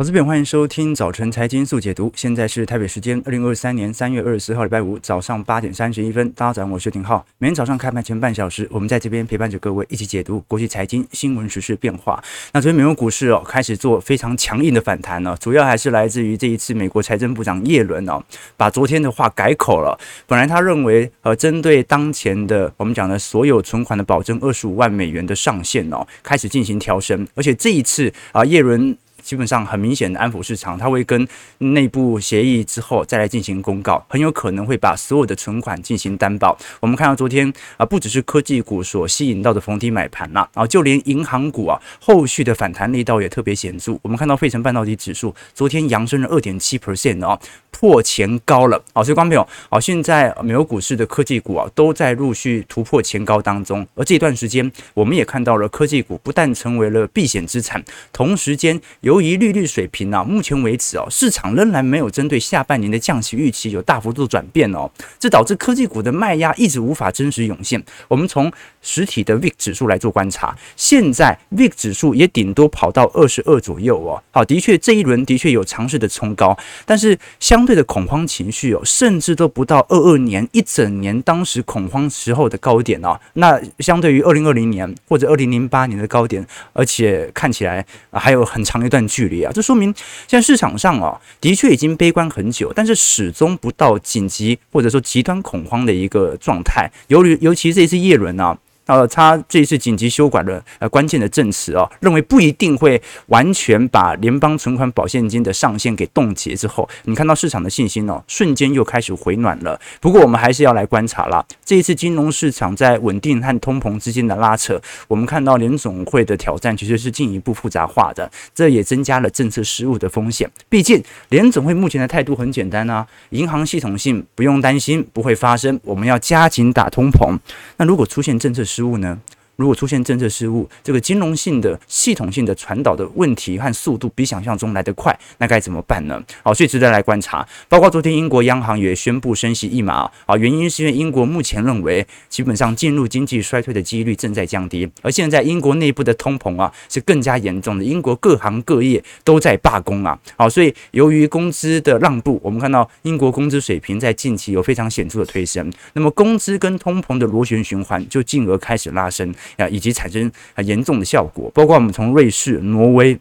投资朋友，欢迎收听早晨财经速解读。现在是台北时间二零二三年三月二十四号礼拜五早上八点三十一分。大家早上好，我是廷浩。每天早上开盘前半小时，我们在这边陪伴着各位一起解读国际财经新闻时事变化。那昨天美国股市哦开始做非常强硬的反弹呢，主要还是来自于这一次美国财政部长耶伦哦把昨天的话改口了。本来他认为呃针对当前的我们讲的所有存款的保证二十五万美元的上限哦开始进行调升，而且这一次啊耶伦。基本上很明显的安抚市场，他会跟内部协议之后再来进行公告，很有可能会把所有的存款进行担保。我们看到昨天啊，不只是科技股所吸引到的逢低买盘啦，啊，就连银行股啊，后续的反弹力道也特别显著。我们看到费城半导体指数昨天扬升了二点七 percent 哦，破前高了。好，所以观众朋友，好，现在美国股市的科技股啊，都在陆续突破前高当中。而这段时间，我们也看到了科技股不但成为了避险资产，同时间有由于利率水平啊，目前为止哦，市场仍然没有针对下半年的降息预期有大幅度转变哦，这导致科技股的卖压一直无法真实涌现。我们从实体的 VIX 指数来做观察，现在 VIX 指数也顶多跑到二十二左右哦。好，的确这一轮的确有尝试的冲高，但是相对的恐慌情绪哦，甚至都不到二二年一整年当时恐慌时候的高点哦。那相对于二零二零年或者二零零八年的高点，而且看起来还有很长一段。距离啊，这说明现在市场上啊，的确已经悲观很久，但是始终不到紧急或者说极端恐慌的一个状态。由于尤其这一次耶伦啊。呃，他这一次紧急修改了呃关键的证词哦，认为不一定会完全把联邦存款保现金的上限给冻结之后，你看到市场的信心哦，瞬间又开始回暖了。不过我们还是要来观察啦，这一次金融市场在稳定和通膨之间的拉扯，我们看到联总会的挑战其实是进一步复杂化的，这也增加了政策失误的风险。毕竟联总会目前的态度很简单啊，银行系统性不用担心不会发生，我们要加紧打通膨。那如果出现政策失误呢？如果出现政策失误，这个金融性的、系统性的传导的问题和速度比想象中来得快，那该怎么办呢？好，所以值得来观察。包括昨天英国央行也宣布升息一码啊，原因是因为英国目前认为基本上进入经济衰退的几率正在降低，而现在英国内部的通膨啊是更加严重的，英国各行各业都在罢工啊。好，所以由于工资的让步，我们看到英国工资水平在近期有非常显著的推升，那么工资跟通膨的螺旋循环就进而开始拉升。啊，以及产生很严重的效果，包括我们从瑞士、挪威、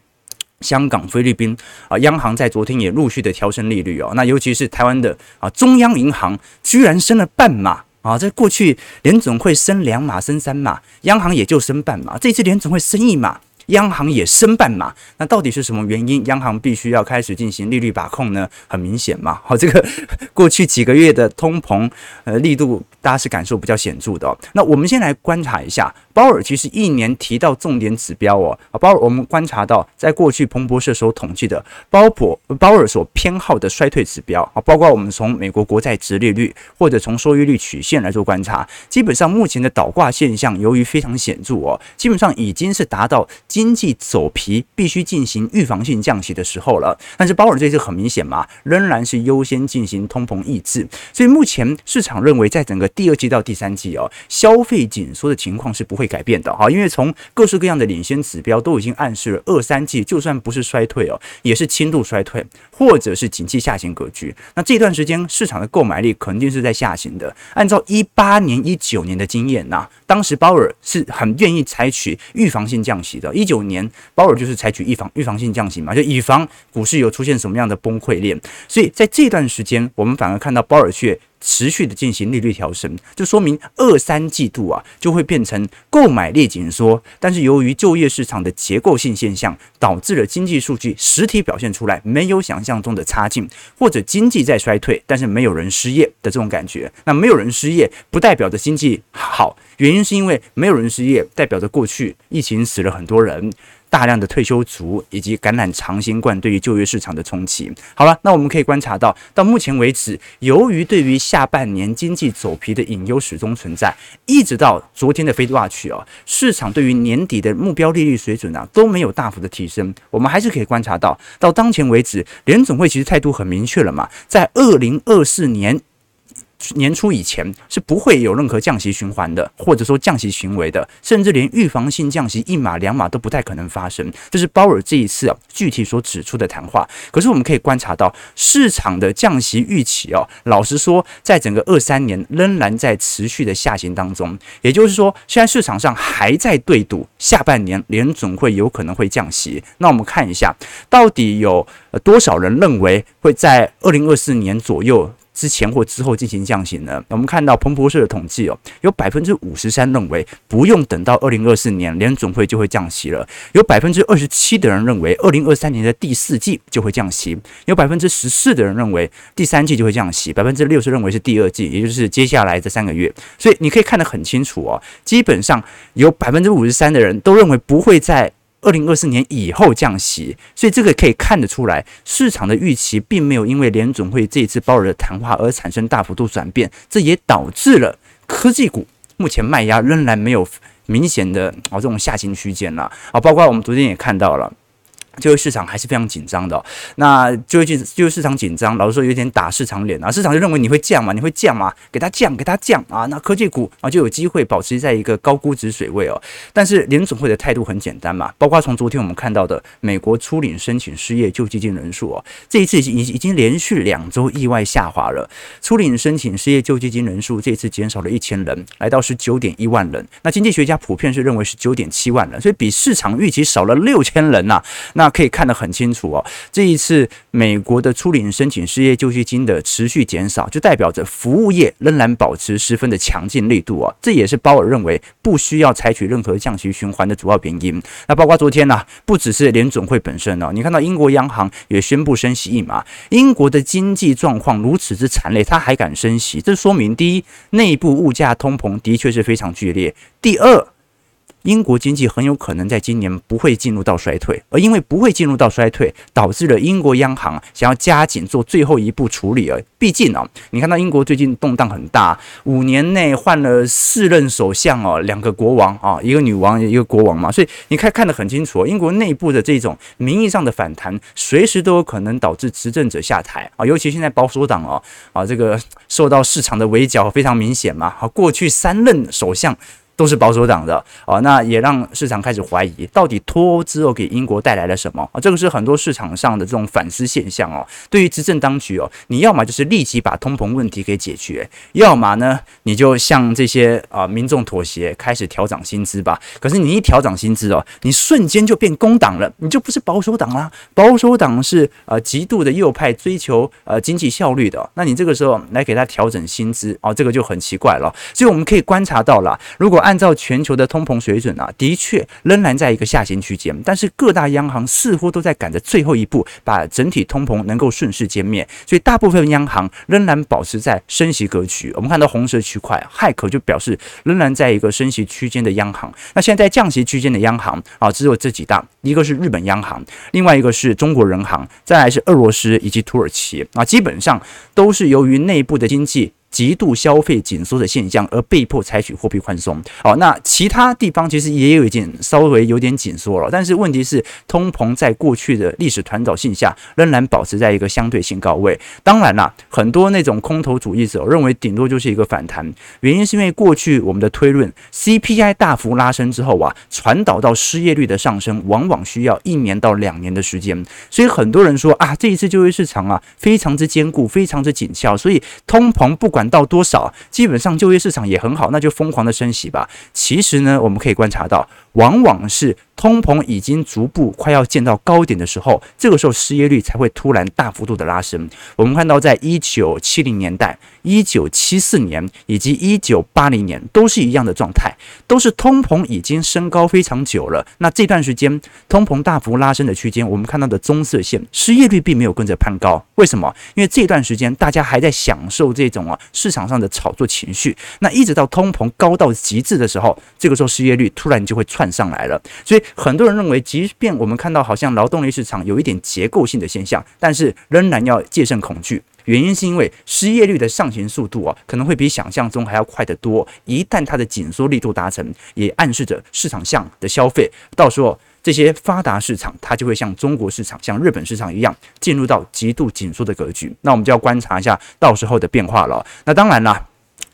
香港、菲律宾啊，央行在昨天也陆续的调升利率哦。那尤其是台湾的啊中央银行，居然升了半码啊！在过去联总会升两码、升三码，央行也就升半码，这次联总会升一码。央行也升半码，那到底是什么原因？央行必须要开始进行利率把控呢？很明显嘛，好，这个 过去几个月的通膨呃力度，大家是感受比较显著的哦。那我们先来观察一下，鲍尔其实一年提到重点指标哦，啊，鲍尔我们观察到，在过去彭博社所统计的鲍勃鲍尔所偏好的衰退指标啊，包括我们从美国国债殖利率或者从收益率曲线来做观察，基本上目前的倒挂现象由于非常显著哦，基本上已经是达到。经济走皮，必须进行预防性降息的时候了。但是鲍尔这次很明显嘛，仍然是优先进行通膨抑制。所以目前市场认为，在整个第二季到第三季哦，消费紧缩的情况是不会改变的哈。因为从各式各样的领先指标都已经暗示了，二三季就算不是衰退哦，也是轻度衰退，或者是景气下行格局。那这段时间市场的购买力肯定是在下行的。按照一八年、一九年的经验呐，当时鲍尔是很愿意采取预防性降息的。一九年，鲍尔就是采取预防预防性降息嘛，就以防股市有出现什么样的崩溃链。所以在这段时间，我们反而看到鲍尔却持续的进行利率调升，就说明二三季度啊就会变成购买力紧缩，但是由于就业市场的结构性现象，导致了经济数据实体表现出来没有想象中的差劲，或者经济在衰退，但是没有人失业的这种感觉。那没有人失业，不代表着经济好，原因是因为没有人失业，代表着过去疫情死了很多人。大量的退休族以及感染长新冠对于就业市场的冲击。好了，那我们可以观察到，到目前为止，由于对于下半年经济走皮的隐忧始终存在，一直到昨天的 FedWatch 哦，市场对于年底的目标利率水准啊都没有大幅的提升。我们还是可以观察到，到当前为止，联总会其实态度很明确了嘛，在二零二四年。年初以前是不会有任何降息循环的，或者说降息行为的，甚至连预防性降息一码两码都不太可能发生。这是鲍尔这一次啊具体所指出的谈话。可是我们可以观察到市场的降息预期哦，老实说，在整个二三年仍然在持续的下行当中。也就是说，现在市场上还在对赌下半年联总会有可能会降息。那我们看一下，到底有多少人认为会在二零二四年左右之前或之后进行降息呢？我们看到彭博社的统计哦，有百分之五十三认为不用等到二零二四年联准会就会降息了，有百分之二十七的人认为二零二三年的第四季就会降息，有百分之十四的人认为第三季就会降息，百分之六十认为是第二季，也就是接下来这三个月。所以你可以看得很清楚哦，基本上有百分之五十三的人都认为不会在。二零二四年以后降息，所以这个可以看得出来，市场的预期并没有因为联总会这一次鲍尔的谈话而产生大幅度转变，这也导致了科技股目前卖压仍然没有明显的啊这种下行区间了啊，包括我们昨天也看到了。就业市场还是非常紧张的，那就业就就业市场紧张，老实说有点打市场脸啊。市场就认为你会降嘛，你会降嘛，给它降，给它降啊。那科技股啊就有机会保持在一个高估值水位哦。但是联准会的态度很简单嘛，包括从昨天我们看到的美国初领申请失业救济金人数哦，这一次已经已经连续两周意外下滑了。初领申请失业救济金人数这一次减少了一千人，来到十九点一万人。那经济学家普遍是认为是九点七万人，所以比市场预期少了六千人呐。那可以看得很清楚哦，这一次美国的初领申请失业救济金的持续减少，就代表着服务业仍然保持十分的强劲力度啊，这也是鲍尔认为不需要采取任何降息循环的主要原因。那包括昨天呢，不只是联准会本身哦，你看到英国央行也宣布升息一码，英国的经济状况如此之惨烈，他还敢升息，这说明第一，内部物价通膨的确是非常剧烈；第二。英国经济很有可能在今年不会进入到衰退，而因为不会进入到衰退，导致了英国央行想要加紧做最后一步处理。而毕竟啊，你看到英国最近动荡很大，五年内换了四任首相哦，两个国王啊，一个女王，一个国王嘛，所以你看看得很清楚，英国内部的这种名义上的反弹，随时都有可能导致执政者下台啊。尤其现在保守党哦啊，这个受到市场的围剿非常明显嘛。好，过去三任首相。都是保守党的哦，那也让市场开始怀疑，到底脱欧之后给英国带来了什么啊？这个是很多市场上的这种反思现象哦。对于执政当局哦，你要么就是立即把通膨问题给解决，要么呢，你就向这些啊民众妥协，开始调涨薪资吧。可是你一调涨薪资哦，你瞬间就变工党了，你就不是保守党啦。保守党是呃极度的右派，追求呃经济效率的。那你这个时候来给他调整薪资哦，这个就很奇怪了。所以我们可以观察到了，如果按照全球的通膨水准啊，的确仍然在一个下行区间，但是各大央行似乎都在赶着最后一步，把整体通膨能够顺势歼灭，所以大部分央行仍然保持在升息格局。我们看到红色区块，骇客就表示仍然在一个升息区间的央行。那现在在降息区间的央行啊，只有这几大，一个是日本央行，另外一个是中国人行，再来是俄罗斯以及土耳其啊，基本上都是由于内部的经济。极度消费紧缩的现象而被迫采取货币宽松。好，那其他地方其实也有一点稍微有点紧缩了，但是问题是通膨在过去的历史传导性下仍然保持在一个相对性高位。当然啦，很多那种空头主义者认为顶多就是一个反弹，原因是因为过去我们的推论 CPI 大幅拉升之后啊，传导到失业率的上升往往需要一年到两年的时间，所以很多人说啊，这一次就业市场啊非常之坚固，非常之紧俏，所以通膨不管。到多少，基本上就业市场也很好，那就疯狂的升息吧。其实呢，我们可以观察到，往往是。通膨已经逐步快要见到高点的时候，这个时候失业率才会突然大幅度的拉升。我们看到，在一九七零年代、一九七四年以及一九八零年都是一样的状态，都是通膨已经升高非常久了。那这段时间通膨大幅拉升的区间，我们看到的棕色线，失业率并没有跟着攀高。为什么？因为这段时间大家还在享受这种啊市场上的炒作情绪。那一直到通膨高到极致的时候，这个时候失业率突然就会窜上来了。所以。很多人认为，即便我们看到好像劳动力市场有一点结构性的现象，但是仍然要戒慎恐惧。原因是因为失业率的上行速度啊，可能会比想象中还要快得多。一旦它的紧缩力度达成，也暗示着市场向的消费到时候。这些发达市场它就会像中国市场、像日本市场一样，进入到极度紧缩的格局。那我们就要观察一下到时候的变化了。那当然啦。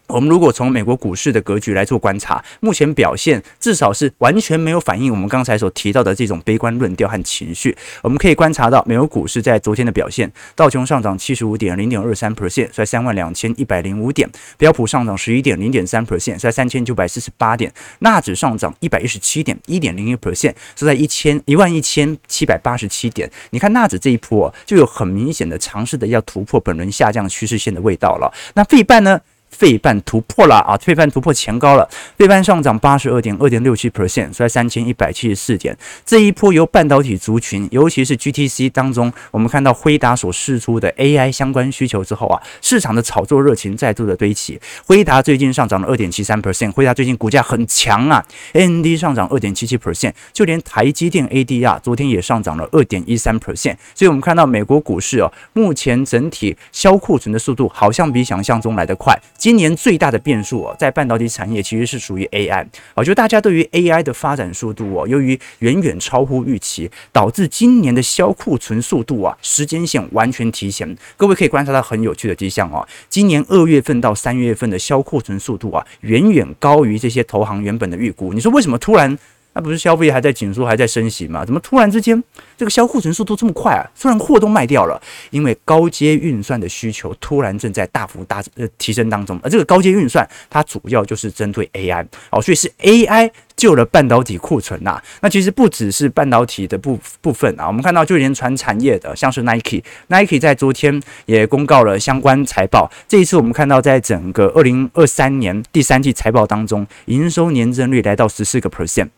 我们如果从美国股市的格局来做观察，目前表现至少是完全没有反映我们刚才所提到的这种悲观论调和情绪。我们可以观察到，美国股市在昨天的表现，道琼上涨七十五点零点二三 percent，在三万两千一百零五点；标普上涨十一点零点三 percent，在三千九百四十八点；纳指上涨一百一十七点一点零一 percent，是在一千一万一千七百八十七点。你看纳指这一波就有很明显的尝试的要突破本轮下降趋势线的味道了。那费半呢？费半突破了啊！费半突破前高了，费半上涨八十二点二点六七 percent，在三千一百七十四点。这一波由半导体族群，尤其是 GTC 当中，我们看到辉达所释出的 AI 相关需求之后啊，市场的炒作热情再度的堆起。辉达最近上涨了二点七三 percent，辉达最近股价很强啊，AMD 上涨二点七七 percent，就连台积电 ADR 昨天也上涨了二点一三 percent。所以，我们看到美国股市哦，目前整体销库存的速度好像比想象中来得快。今年最大的变数哦，在半导体产业其实是属于 AI 啊，就大家对于 AI 的发展速度哦，由于远远超乎预期，导致今年的销库存速度啊，时间线完全提前。各位可以观察到很有趣的迹象哦，今年二月份到三月份的销库存速度啊，远远高于这些投行原本的预估。你说为什么突然？那不是消费还在紧缩，还在升息吗？怎么突然之间这个销库存速度这么快啊？突然货都卖掉了，因为高阶运算的需求突然正在大幅大呃提升当中。而这个高阶运算它主要就是针对 AI 哦，所以是 AI 救了半导体库存呐。那其实不只是半导体的部部分啊，我们看到就连传产业的，像是 Nike，Nike 在昨天也公告了相关财报。这一次我们看到，在整个二零二三年第三季财报当中，营收年增率来到十四个 percent。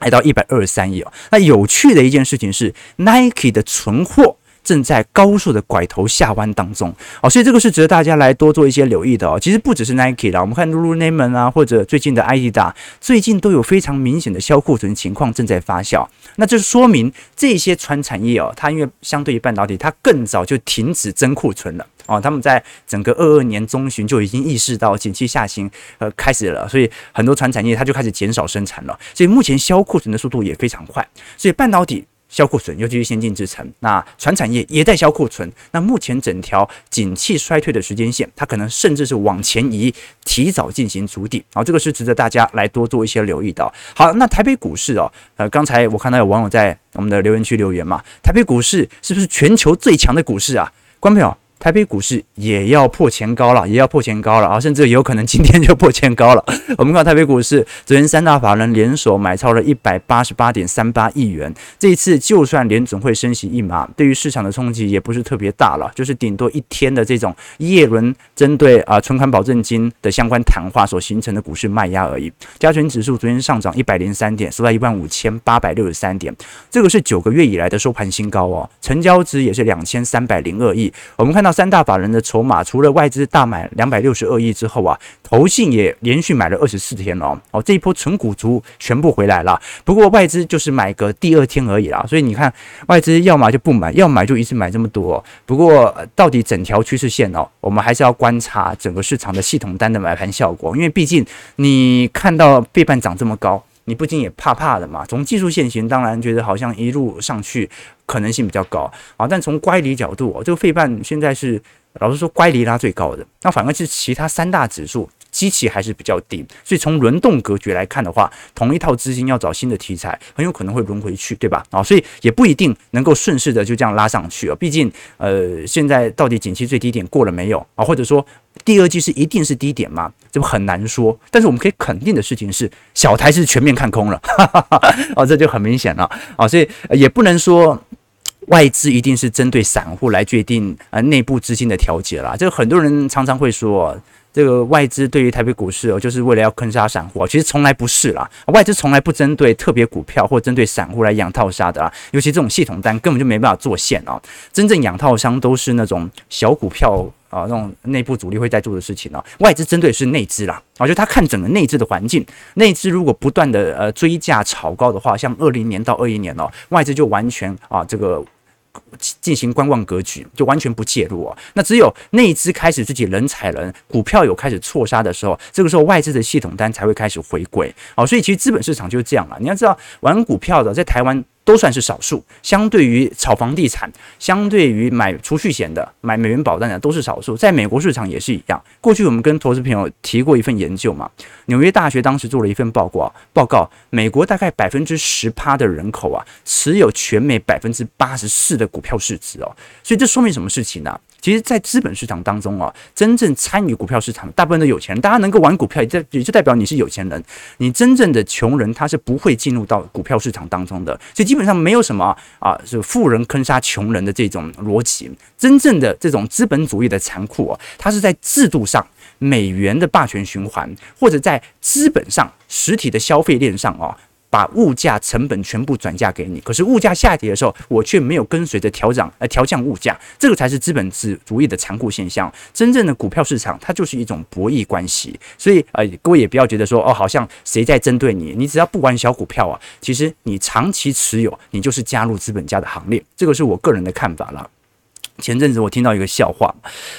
来到一百二十三亿哦。那有趣的一件事情是，Nike 的存货正在高速的拐头下弯当中哦，所以这个是值得大家来多做一些留意的哦。其实不只是 Nike 啦，我们看 Lululemon 啊，或者最近的 Adidas，最近都有非常明显的销库存情况正在发酵。那这说明这些传产业哦，它因为相对于半导体，它更早就停止增库存了。哦，他们在整个二二年中旬就已经意识到景气下行，呃，开始了，所以很多传产业它就开始减少生产了，所以目前销库存的速度也非常快，所以半导体消库存，尤其是先进制程，那船产业也在消库存，那目前整条景气衰退的时间线，它可能甚至是往前移，提早进行筑底，好，这个是值得大家来多做一些留意的。好，那台北股市哦，呃，刚才我看到有网友在我们的留言区留言嘛，台北股市是不是全球最强的股市啊？观众朋友。台北股市也要破前高了，也要破前高了啊，甚至有可能今天就破前高了。我们看台北股市，昨天三大法人联手买超了一百八十八点三八亿元。这一次就算联准会升息一码，对于市场的冲击也不是特别大了，就是顶多一天的这种叶伦针对啊存款保证金的相关谈话所形成的股市卖压而已。加权指数昨天上涨一百零三点，收在一万五千八百六十三点，这个是九个月以来的收盘新高哦。成交值也是两千三百零二亿。我们看到。三大法人的筹码，除了外资大买两百六十二亿之后啊，投信也连续买了二十四天了哦。这一波纯股族全部回来了，不过外资就是买个第二天而已啦。所以你看，外资要买就不买，要买就一次买这么多。不过到底整条趋势线哦，我们还是要观察整个市场的系统单的买盘效果，因为毕竟你看到背半涨这么高。你不仅也怕怕的嘛？从技术线型，当然觉得好像一路上去可能性比较高啊。但从乖离角度，这个费半现在是老实说乖离拉最高的，那反而是其他三大指数机器还是比较低。所以从轮动格局来看的话，同一套资金要找新的题材，很有可能会轮回去，对吧？啊，所以也不一定能够顺势的就这样拉上去啊。毕竟，呃，现在到底景气最低点过了没有啊？或者说？第二季是一定是低点吗？这不很难说。但是我们可以肯定的事情是，小台是全面看空了，哈哈哈，哦，这就很明显了啊。所以也不能说外资一定是针对散户来决定呃内部资金的调节啦。这很多人常常会说。这个外资对于台北股市哦，就是为了要坑杀散户，其实从来不是啦。外资从来不针对特别股票或针对散户来养套杀的啦。尤其这种系统单根本就没办法做线哦。真正养套商都是那种小股票啊，那种内部主力会在做的事情哦。外资针对是内资啦，啊，就他看整个内资的环境，内资如果不断的呃追价炒高的话，像二零年到二一年哦，外资就完全啊这个。进行观望格局，就完全不介入啊。那只有内资开始自己人踩人，股票有开始错杀的时候，这个时候外资的系统单才会开始回归。好，所以其实资本市场就是这样了。你要知道，玩股票的在台湾都算是少数。相对于炒房地产，相对于买储蓄险的、买美元保单的，都是少数。在美国市场也是一样。过去我们跟投资朋友提过一份研究嘛，纽约大学当时做了一份报告，报告美国大概百分之十趴的人口啊，持有全美百分之八十四的股票市值哦。所以这说明什么事情呢、其实，在资本市场当中啊，真正参与股票市场，大部分都有钱人。大家能够玩股票，也也就代表你是有钱人。你真正的穷人，他是不会进入到股票市场当中的。所以基基本上没有什么啊，是富人坑杀穷人的这种逻辑。真正的这种资本主义的残酷啊，它是在制度上，美元的霸权循环，或者在资本上，实体的消费链上啊。把物价成本全部转嫁给你，可是物价下跌的时候，我却没有跟随着调涨呃调降物价，这个才是资本制主义的残酷现象。真正的股票市场，它就是一种博弈关系。所以呃，各位也不要觉得说哦，好像谁在针对你，你只要不玩小股票啊，其实你长期持有，你就是加入资本家的行列。这个是我个人的看法了。前阵子我听到一个笑话，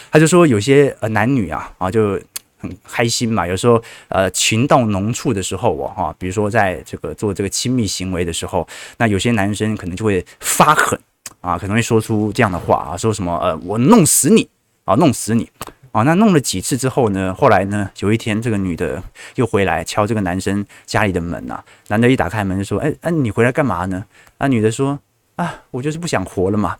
他就说有些呃男女啊啊就。很开心嘛，有时候呃情到浓处的时候，我哈，比如说在这个做这个亲密行为的时候，那有些男生可能就会发狠啊，可能会说出这样的话啊，说什么呃我弄死你啊，弄死你啊，那弄了几次之后呢，后来呢，有一天这个女的又回来敲这个男生家里的门呐，男的一打开门就说，哎哎你回来干嘛呢？啊女的说啊我就是不想活了嘛，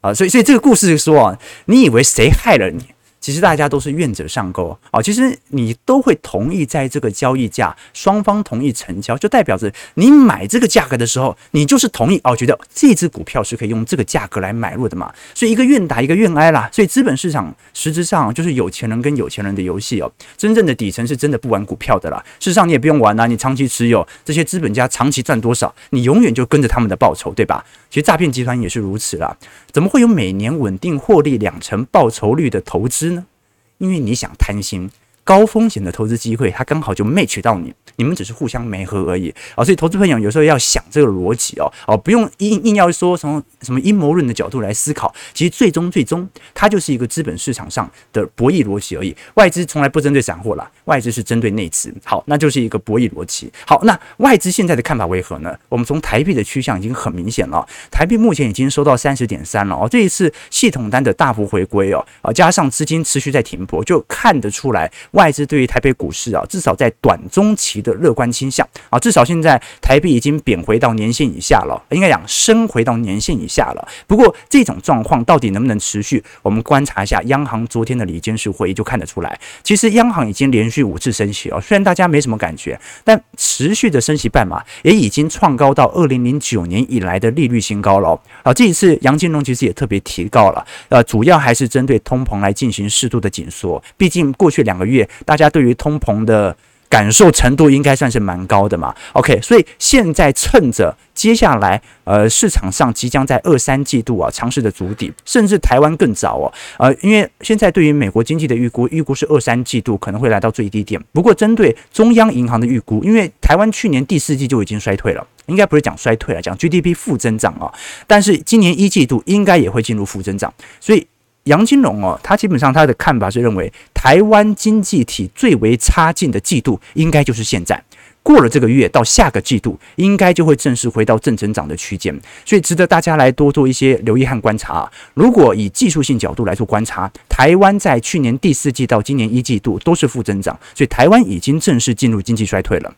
啊所以所以这个故事说啊，你以为谁害了你？其实大家都是愿者上钩啊，其实你都会同意在这个交易价，双方同意成交，就代表着你买这个价格的时候，你就是同意哦，觉得这只股票是可以用这个价格来买入的嘛。所以一个愿打一个愿挨啦。所以资本市场实质上就是有钱人跟有钱人的游戏哦。真正的底层是真的不玩股票的啦。事实上你也不用玩啊，你长期持有这些资本家长期赚多少，你永远就跟着他们的报酬，对吧？其实诈骗集团也是如此啦。怎么会有每年稳定获利两成报酬率的投资？因为你想贪心。高风险的投资机会，它刚好就 match 到你，你们只是互相没合而已啊，所以投资朋友有时候要想这个逻辑哦，哦，不用硬硬要说从什么阴谋论的角度来思考，其实最终最终它就是一个资本市场上的博弈逻辑而已。外资从来不针对散户啦，外资是针对内资，好，那就是一个博弈逻辑。好，那外资现在的看法为何呢？我们从台币的趋向已经很明显了，台币目前已经收到三十点三了哦，这一次系统单的大幅回归哦，啊，加上资金持续在停泊，就看得出来。外资对于台北股市啊，至少在短中期的乐观倾向啊，至少现在台币已经贬回到年线以下了，应该讲升回到年线以下了。不过这种状况到底能不能持续？我们观察一下央行昨天的理监事会议就看得出来。其实央行已经连续五次升息哦，虽然大家没什么感觉，但持续的升息半码也已经创高到二零零九年以来的利率新高了啊。这一次杨金龙其实也特别提高了，呃，主要还是针对通膨来进行适度的紧缩，毕竟过去两个月大家对于通膨的感受程度应该算是蛮高的嘛，OK，所以现在趁着接下来呃市场上即将在二三季度啊尝试的筑底，甚至台湾更早哦，呃，因为现在对于美国经济的预估，预估是二三季度可能会来到最低点。不过针对中央银行的预估，因为台湾去年第四季就已经衰退了，应该不是讲衰退了，讲 GDP 负增长啊，但是今年一季度应该也会进入负增长，所以。杨金龙哦，他基本上他的看法是认为，台湾经济体最为差劲的季度应该就是现在，过了这个月到下个季度，应该就会正式回到正增长的区间，所以值得大家来多做一些留意和观察啊。如果以技术性角度来做观察，台湾在去年第四季到今年一季度都是负增长，所以台湾已经正式进入经济衰退了。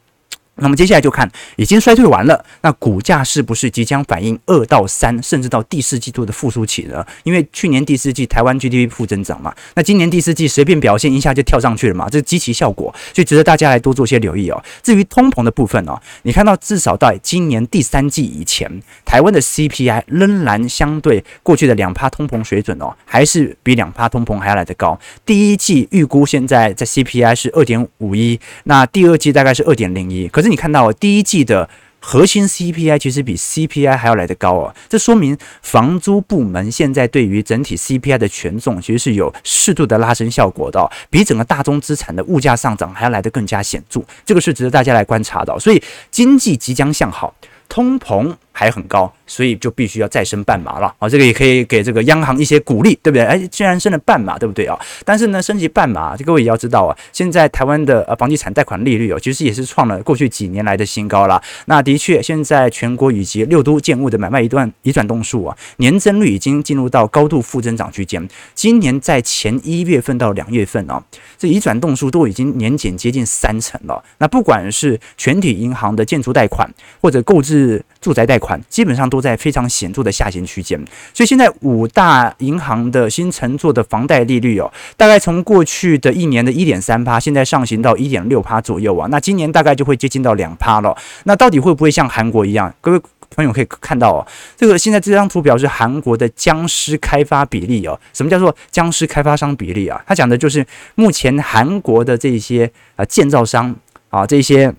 那么接下来就看已经衰退完了，那股价是不是即将反映二到三甚至到第四季度的复苏期呢？因为去年第四季台湾 GDP 负增长嘛，那今年第四季随便表现一下就跳上去了嘛，这是基期效果，所以值得大家来多做些留意哦。至于通膨的部分哦，你看到至少到今年第三季以前，台湾的 CPI 仍然相对过去的两趴通膨水准哦，还是比两趴通膨还要来得高。第一季预估现在在 CPI 是二点五一，那第二季大概是二点零一，可是。你看到第一季的核心 CPI 其实比 CPI 还要来得高哦，这说明房租部门现在对于整体 CPI 的权重其实是有适度的拉升效果的，比整个大宗资产的物价上涨还要来得更加显著，这个是值得大家来观察的。所以经济即将向好，通膨还很高，所以就必须要再升半码了啊！这个也可以给这个央行一些鼓励，对不对？哎，既然升了半码，对不对啊？但是呢，升级半码，这各位也要知道啊，现在台湾的呃房地产贷款利率哦，其实也是创了过去几年来的新高了。那的确，现在全国以及六都建物的买卖一段移转动数啊，年增率已经进入到高度负增长区间。今年在前一月份到两月份啊，这移转动数都已经年减接近三成了。那不管是全体银行的建筑贷款或者购置住宅贷款，基本上都都在非常显著的下行区间，所以现在五大银行的新乘坐的房贷利率哦，大概从过去的一年的一点三趴，现在上行到一点六趴左右啊，那今年大概就会接近到两趴了。那到底会不会像韩国一样？各位朋友可以看到哦，这个现在这张图表是韩国的僵尸开发比例哦。什么叫做僵尸开发商比例啊？它讲的就是目前韩国的这些啊建造商啊这些。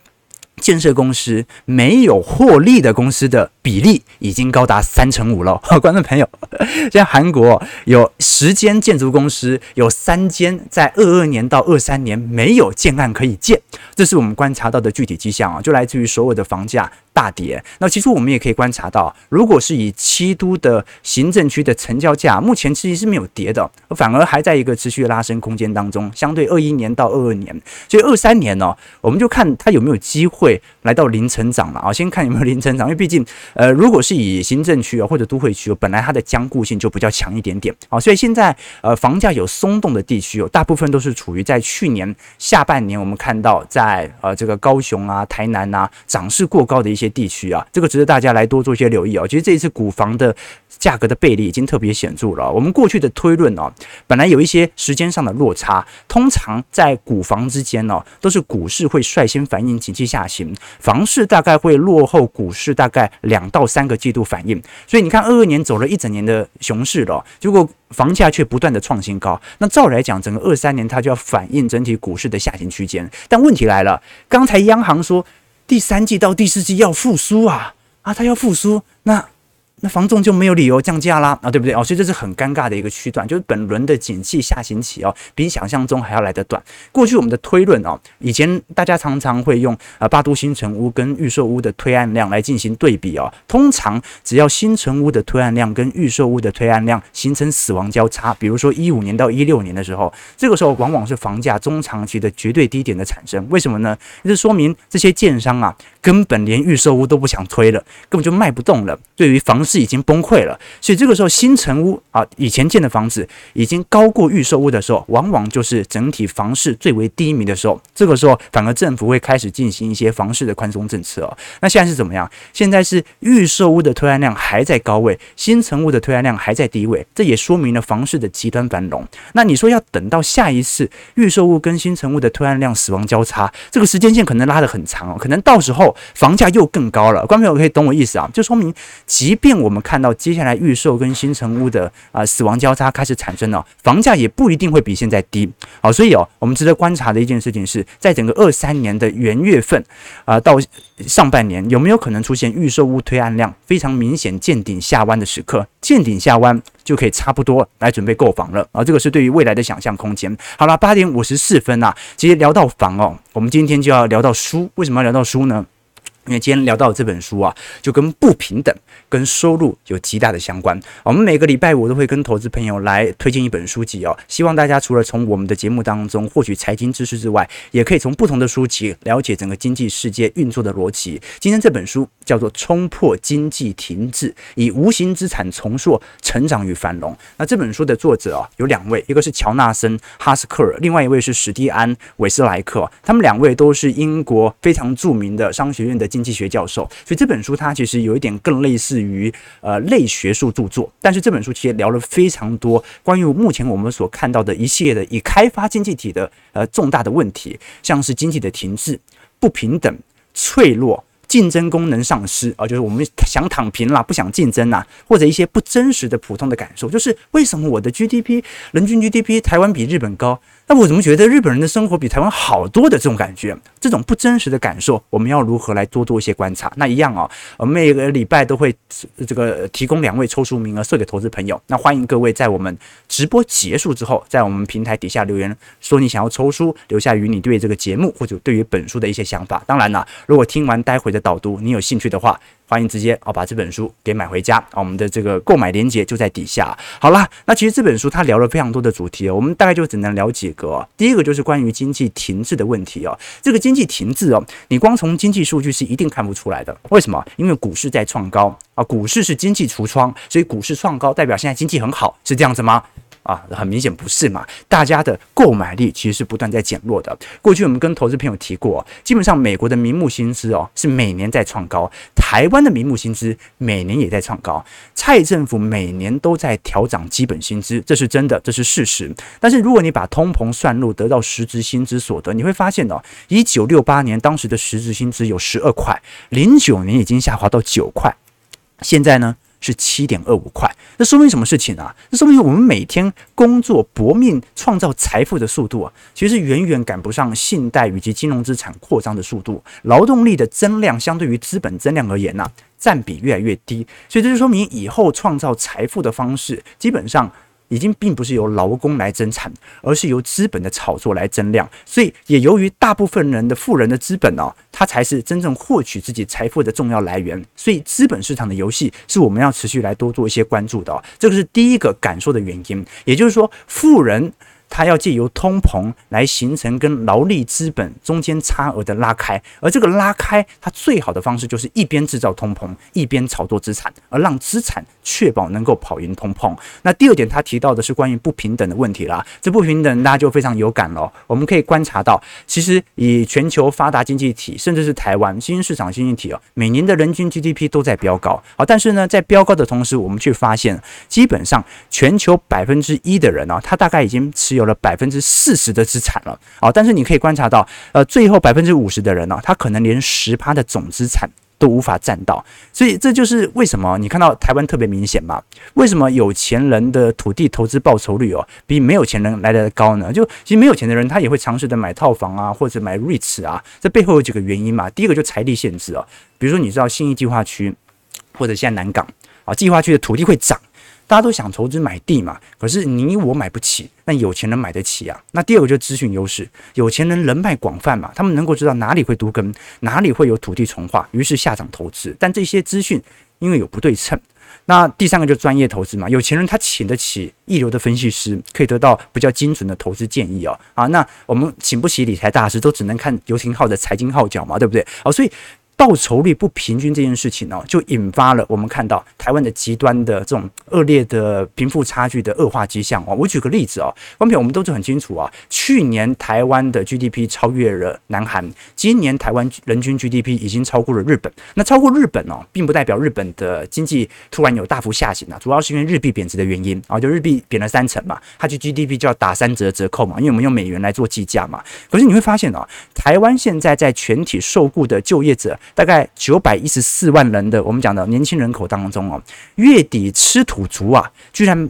建设公司没有获利的公司的比例已经高达三成五了。观众朋友，现在韩国有十间建筑公司，有三间在二二年到二三年没有建案可以建，这是我们观察到的具体迹象啊，就来自于所有的房价大跌。那其实我们也可以观察到，如果是以七都的行政区的成交价，目前其实是没有跌的，反而还在一个持续的拉升空间当中。相对二一年到二二年，所以二三年呢，我们就看它有没有机会。会来到零成长了啊！先看有没有零成长，因为毕竟，呃，如果是以行政区啊或者都会区，本来它的坚固性就比较强一点点啊，所以现在呃房价有松动的地区哦，大部分都是处于在去年下半年，我们看到在呃这个高雄啊、台南啊涨势过高的一些地区啊，这个值得大家来多做一些留意哦。其实这一次股房的价格的背离已经特别显著了。我们过去的推论哦，本来有一些时间上的落差，通常在股房之间哦，都是股市会率先反映景气下行。房市大概会落后股市大概两到三个季度反应，所以你看二二年走了一整年的熊市了，结果房价却不断的创新高。那照来讲，整个二三年它就要反映整体股市的下行区间。但问题来了，刚才央行说第三季到第四季要复苏啊，啊，它要复苏，那。那房仲就没有理由降价啦啊，对不对哦？所以这是很尴尬的一个区段，就是本轮的景气下行期哦，比想象中还要来得短。过去我们的推论哦，以前大家常常会用啊八都新城屋跟预售屋的推案量来进行对比哦。通常只要新城屋的推案量跟预售屋的推案量形成死亡交叉，比如说一五年到一六年的时候，这个时候往往是房价中长期的绝对低点的产生。为什么呢？这说明这些建商啊，根本连预售屋都不想推了，根本就卖不动了。对于房市已经崩溃了，所以这个时候新城屋啊，以前建的房子已经高过预售屋的时候，往往就是整体房市最为低迷的时候。这个时候，反而政府会开始进行一些房市的宽松政策哦。那现在是怎么样？现在是预售屋的推案量还在高位，新城屋的推案量还在低位，这也说明了房市的极端繁荣。那你说要等到下一次预售屋跟新城屋的推案量死亡交叉，这个时间线可能拉得很长哦，可能到时候房价又更高了。观众朋友可以懂我意思啊？就说明，即便我们看到接下来预售跟新成屋的啊、死亡交叉开始产生了，房价也不一定会比现在低。好，所以哦，我们值得观察的一件事情是在整个二三年的元月份啊、到上半年，有没有可能出现预售屋推案量非常明显见顶下弯的时刻？见顶下弯就可以差不多来准备购房了啊！这个是对于未来的想象空间。好了，八点五十四分啊，其实聊到房哦，我们今天就要聊到书。为什么要聊到书呢？因为今天聊到这本书啊，就跟不平等跟收入有极大的相关。我们每个礼拜五都会跟投资朋友来推荐一本书籍哦，希望大家除了从我们的节目当中获取财经知识之外，也可以从不同的书籍了解整个经济世界运作的逻辑。今天这本书叫做《冲破经济停滞，以无形资产重塑成长与繁荣》。那这本书的作者啊有两位，一个是乔纳森·哈斯克尔，另外一位是史蒂安·韦斯莱克。他们两位都是英国非常著名的商学院的。经济学教授，所以这本书它其实有一点更类似于呃类学术著作，但是这本书其实聊了非常多关于目前我们所看到的一系列的以开发经济体的呃重大的问题，像是经济的停滞、不平等、脆弱、竞争功能丧失啊，就是我们想躺平啦，不想竞争啦，或者一些不真实的普通的感受，就是为什么我的 GDP 人均 GDP 台湾比日本高？那我怎么觉得日本人的生活比台湾好多的这种感觉？这种不真实的感受，我们要如何来多做一些观察？那一样哦，我们每个礼拜都会这个提供两位抽书名额送给投资朋友。那欢迎各位在我们直播结束之后，在我们平台底下留言说你想要抽书，留下与你对这个节目或者对于本书的一些想法。当然了，如果听完待会的导读你有兴趣的话，欢迎直接啊把这本书给买回家啊，我们的这个购买链接就在底下。好啦，那其实这本书它聊了非常多的主题哦，我们大概就只能聊几个。第一个就是关于经济停滞的问题哦，这个经济停滞哦，你光从经济数据是一定看不出来的。为什么？因为股市在创高啊，股市是经济橱窗，所以股市创高代表现在经济很好，是这样子吗？啊，很明显不是嘛！大家的购买力其实是不断在减弱的。过去我们跟投资朋友提过，基本上美国的名目薪资哦是每年在创高，台湾的名目薪资每年也在创高。蔡政府每年都在调涨基本薪资，这是真的，这是事实。但是如果你把通膨算入，得到实质薪资所得，你会发现哦，一九六八年当时的实质薪资有十二块，零九年已经下滑到九块，现在呢？是七点二五块，那说明什么事情啊？这说明我们每天工作搏命创造财富的速度啊，其实远远赶不上信贷以及金融资产扩张的速度。劳动力的增量相对于资本增量而言呢、占比越来越低，所以这就说明以后创造财富的方式基本上。已经并不是由劳工来增产，而是由资本的炒作来增量。所以也由于大部分人的富人的资本呢，它才是真正获取自己财富的重要来源。所以资本市场的游戏是我们要持续来多做一些关注的。这个是第一个感受的原因，也就是说，富人。它要借由通膨来形成跟劳力资本中间差额的拉开，而这个拉开，它最好的方式就是一边制造通膨，一边炒作资产，而让资产确保能够跑赢通膨。那第二点，他提到的是关于不平等的问题啦。这不平等大家就非常有感了。我们可以观察到，其实以全球发达经济体，甚至是台湾新兴市场经济体哦，每年的人均 GDP 都在飙高。好，但是呢，在飙高的同时，我们却发现，基本上全球百分之一的人啊，他大概已经持有了百分之四十的资产了，啊，但是你可以观察到，呃，最后百分之五十的人呢、他可能连十趴的总资产都无法占到，所以这就是为什么你看到台湾特别明显嘛？为什么有钱人的土地投资报酬率哦，比没有钱人来得高呢？就其实没有钱的人，他也会尝试的买套房啊，或者买 REITs 啊，这背后有几个原因嘛。第一个就财力限制哦，比如说你知道信义计划区或者现在南港啊，计划区的土地会涨。大家都想投资买地嘛，可是你我买不起，那有钱人买得起啊。那第二个就是资讯优势，有钱人人脉广泛嘛，他们能够知道哪里会都更，哪里会有土地重划，于是下场投资。但这些资讯因为有不对称，那第三个就是专业投资嘛，有钱人他请得起一流的分析师，可以得到比较精准的投资建议哦。啊，那我们请不起理财大师，都只能看刘廷浩的财经号角嘛，对不对？哦，所以。报酬率不平均这件事情呢，就引发了我们看到台湾的极端的这种恶劣的贫富差距的恶化迹象啊。我举个例子啊，观众我们都是很清楚啊，去年台湾的 GDP 超越了南韩，今年台湾人均 GDP 已经超过了日本。那超过日本哦，并不代表日本的经济突然有大幅下行啊，主要是因为日币贬值的原因啊，就日币贬了三成嘛，它就 GDP 就要打三折折扣嘛，因为我们用美元来做计价嘛。可是你会发现啊，台湾现在在全体受雇的就业者。大概九百一十四万人的我们讲的年轻人口当中哦，月底吃土族啊，居然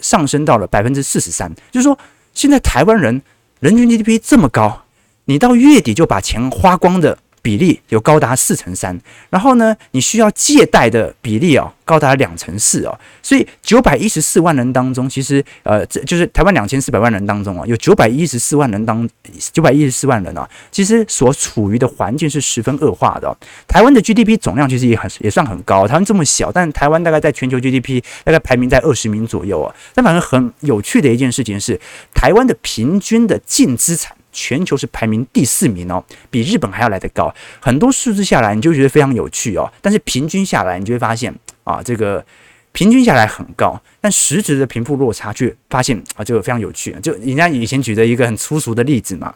上升到了百分之四十三。就是说，现在台湾人人均 GDP 这么高，你到月底就把钱花光的比例有高达四成三。然后呢，你需要借贷的比例哦。高达两成四哦，所以九百一十四万人当中，其实呃，这就是台湾两千四百万人当中啊，有九百一十四万人当九百一十四万人啊，其实所处于的环境是十分恶化的。台湾的 GDP 总量其实也很也算很高，台湾这么小，但台湾大概在全球 GDP 大概排名在二十名左右啊。但反正很有趣的一件事情是，台湾的平均的净资产全球是排名第四名哦，比日本还要来得高。很多数字下来，你就觉得非常有趣哦，但是平均下来，你就会发现。啊，这个平均下来很高，但实质的贫富落差却发现啊，这个非常有趣。就人家以前举的一个很粗俗的例子嘛，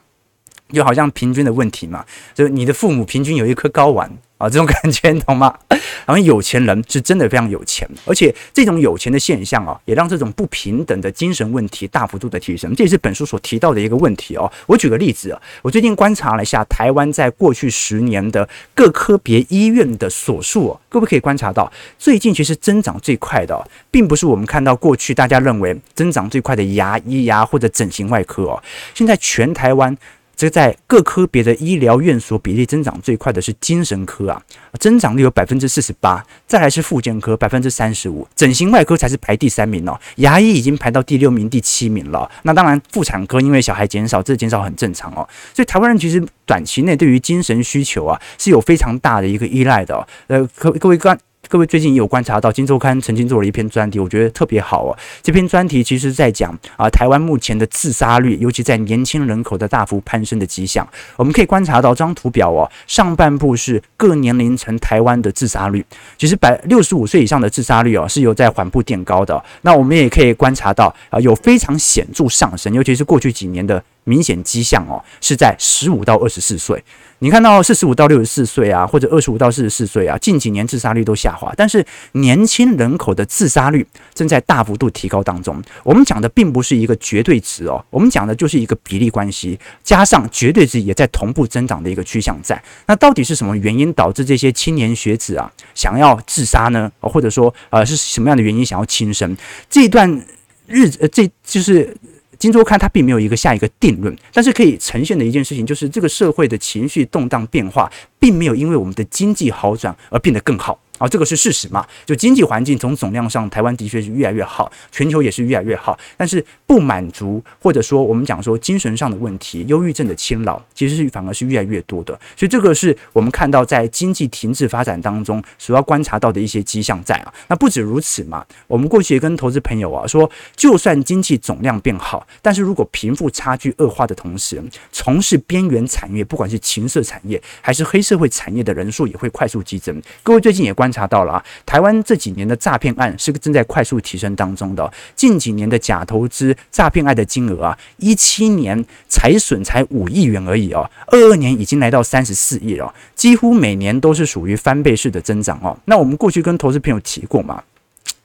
就好像平均的问题嘛，就你的父母平均有一颗睾丸。啊，这种感觉你懂吗？然后有钱人是真的非常有钱，而且这种有钱的现象啊，也让这种不平等的精神问题大幅度的提升。这也是本书所提到的一个问题哦。我举个例子啊，我最近观察了一下台湾在过去十年的各科别医院的所数哦，各位可以观察到，最近其实增长最快的，并不是我们看到过去大家认为增长最快的牙医呀或者整形外科哦，现在全台湾。这在各科别的医疗院所比例增长最快的是精神科啊，增长率有百分之四十八，再来是复健科百分之三十五，整形外科才是排第三名哦，牙医已经排到第六名、第七名了。那当然，妇产科因为小孩减少，这减少很正常哦。所以台湾人其实短期内对于精神需求啊是有非常大的一个依赖的。呃，各各位观。各位最近有观察到，《金周刊》曾经做了一篇专题，我觉得特别好哦。这篇专题其实在讲啊，台湾目前的自杀率，尤其在年轻人口的大幅攀升的迹象。我们可以观察到这张图表哦，上半部是各年龄层台湾的自杀率，其实百六十五岁以上的自杀率哦是有在缓步垫高的。那我们也可以观察到啊，有非常显著上升，尤其是过去几年的。明显迹象哦，是在十五到二十四岁。你看到四十五到六十四岁啊，或者二十五到四十四岁啊，近几年自杀率都下滑，但是年轻人口的自杀率正在大幅度提高当中。我们讲的并不是一个绝对值哦，我们讲的就是一个比例关系，加上绝对值也在同步增长的一个趋向在。那到底是什么原因导致这些青年学子啊想要自杀呢？或者说呃是什么样的原因想要轻生？这段日子，呃，这就是。金周刊它并没有一个下一个定论，但是可以呈现的一件事情就是，这个社会的情绪动荡变化，并没有因为我们的经济好转而变得更好。啊，这个是事实嘛？就经济环境从总量上，台湾的确是越来越好，全球也是越来越好。但是不满足，或者说我们讲说精神上的问题，忧郁症的侵扰，其实是反而是越来越多的。所以这个是我们看到在经济停滞发展当中所要观察到的一些迹象在啊。那不止如此嘛，我们过去也跟投资朋友啊说，就算经济总量变好，但是如果贫富差距恶化的同时，从事边缘产业，不管是情色产业还是黑社会产业的人数也会快速激增。各位最近也关。观察到了啊，台湾这几年的诈骗案是正在快速提升当中的。近几年的假投资诈骗案的金额啊，一七年财损才五亿元而已哦，二二年已经来到三十四亿了，几乎每年都是属于翻倍式的增长哦。那我们过去跟投资朋友提过嘛，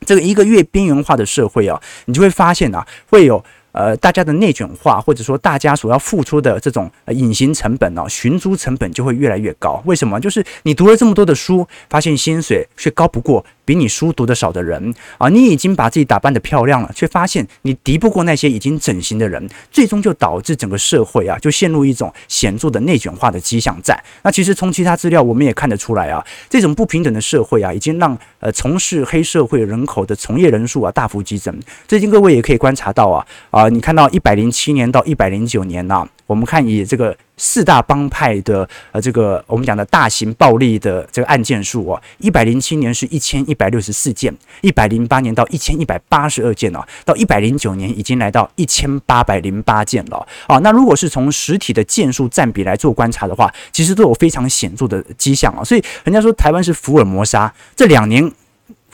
这个一个越边缘化的社会啊，你就会发现啊，会有。呃，大家的内卷化，或者说大家所要付出的这种隐形成本呢，寻租成本就会越来越高。为什么？就是你读了这么多的书，发现薪水却高不过比你书读得少的人啊！你已经把自己打扮得漂亮了，却发现你敌不过那些已经整形的人，最终就导致整个社会啊，就陷入一种显著的内卷化的迹象在。那其实从其他资料我们也看得出来啊，这种不平等的社会啊，已经让呃从事黑社会人口的从业人数啊大幅激增。最近各位也可以观察到啊。啊，你看到一百零七年到一百零九年呐、啊，我们看以这个四大帮派的呃这个我们讲的大型暴力的这个案件数啊，一百零七年是一千一百六十四件，一百零八年到一千一百八十二件哦，到一百零九年已经来到一千八百零八件了啊。那如果是从实体的件数占比来做观察的话，其实都有非常显著的迹象啊。所以人家说台湾是福尔摩沙，这两年。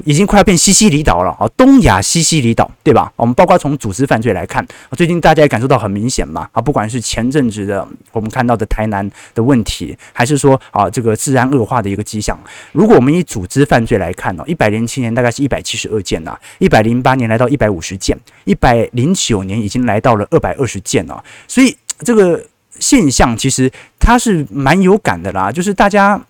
已经快要变西西里岛了啊，东亚西西里岛，对吧？我们包括从组织犯罪来看，最近大家也感受到很明显嘛啊，不管是前阵子的我们看到的台南的问题，还是说啊这个治安恶化的一个迹象。如果我们以组织犯罪来看呢，一百零七年大概是一百七十二件呐，一百零八年来到一百五十件，一百零九年已经来到了二百二十件了。所以这个现象其实它是蛮有感的啦，就是大家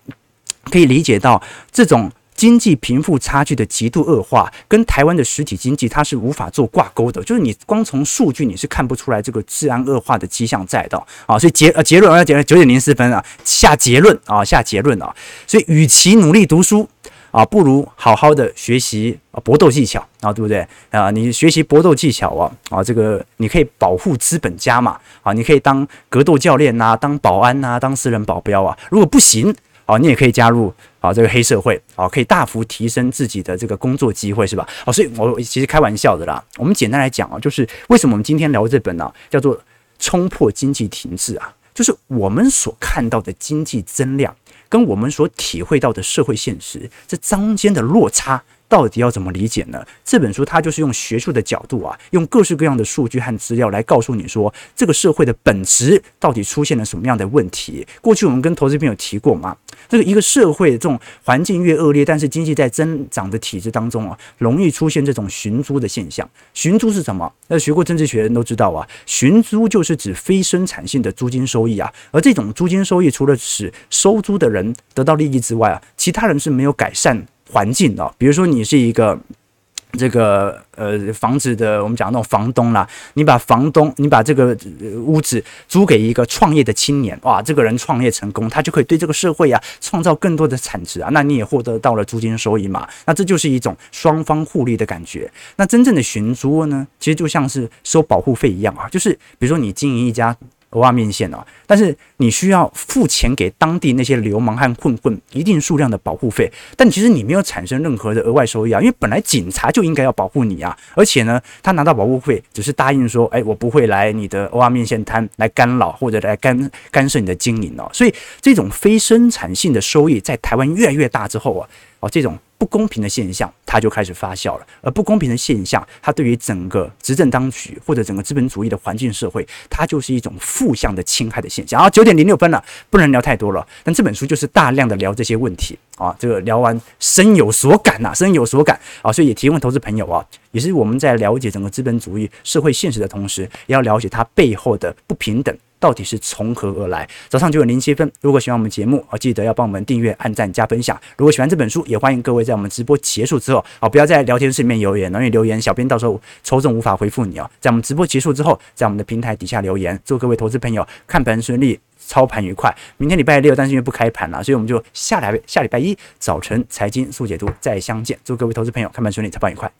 可以理解到这种。经济贫富差距的极度恶化，跟台湾的实体经济它是无法做挂钩的，就是你光从数据你是看不出来这个治安恶化的迹象在的啊，所以结呃结论啊，结论九点零四分啊，下结论啊下结论啊，所以与其努力读书啊，不如好好的学习啊搏斗技巧啊，对不对啊？你学习搏斗技巧啊啊，这个你可以保护资本家嘛啊，你可以当格斗教练呐，当保安呐，当私人保镖啊，如果不行。哦，你也可以加入啊，这个黑社会啊，可以大幅提升自己的这个工作机会，是吧？哦，所以我其实开玩笑的啦。我们简单来讲啊，就是为什么我们今天聊这本呢、叫做《冲破经济停滞》啊，就是我们所看到的经济增量跟我们所体会到的社会现实这中间的落差。到底要怎么理解呢？这本书它就是用学术的角度啊，用各式各样的数据和资料来告诉你说，这个社会的本质到底出现了什么样的问题。过去我们跟投资朋友提过嘛，这个一个社会的这种环境越恶劣，但是经济在增长的体制当中啊，容易出现这种寻租的现象。寻租是什么？那学过政治学的人都知道啊，寻租就是指非生产性的租金收益啊，而这种租金收益除了使收租的人得到利益之外啊，其他人是没有改善。环境的，比如说你是一个这个呃房子的，我们讲那种房东啦，你把房东，你把这个屋子租给一个创业的青年，哇，这个人创业成功，他就可以对这个社会啊创造更多的产值啊，那你也获得到了租金收益嘛，那这就是一种双方互利的感觉。那真正的寻租呢，其实就像是收保护费一样啊，就是比如说你经营一家。蚵仔面线哦，但是你需要付钱给当地那些流氓和混混一定数量的保护费，但其实你没有产生任何的额外收益啊，因为本来警察就应该要保护你啊，而且呢，他拿到保护费只是答应说，哎，我不会来你的蚵仔面线摊来干扰或者来干干涉你的经营哦，所以这种非生产性的收益在台湾越来越大之后啊，哦，这种。不公平的现象，它就开始发酵了。而不公平的现象，它对于整个执政当局或者整个资本主义的环境社会，它就是一种负向的侵害的现象。啊，九点零六分了，不能聊太多了。但这本书就是大量的聊这些问题啊，这个聊完深有所感呐，深有所感啊，所以也提问投资朋友啊，也是我们在了解整个资本主义社会现实的同时，也要了解它背后的不平等。到底是从何而来？早上九点零七分，如果喜欢我们节目，啊，记得要帮我们订阅、按赞、加分享。如果喜欢这本书，也欢迎各位在我们直播结束之后，啊，不要在聊天室里面留言，因为留言小编到时候抽中无法回复你哦。在我们直播结束之后，在我们的平台底下留言，祝各位投资朋友看盘顺利，操盘愉快。明天礼拜六，但是因为不开盘了，所以我们就下礼拜下礼拜一早晨财经速解读再相见。祝各位投资朋友看盘顺利，操盘愉快。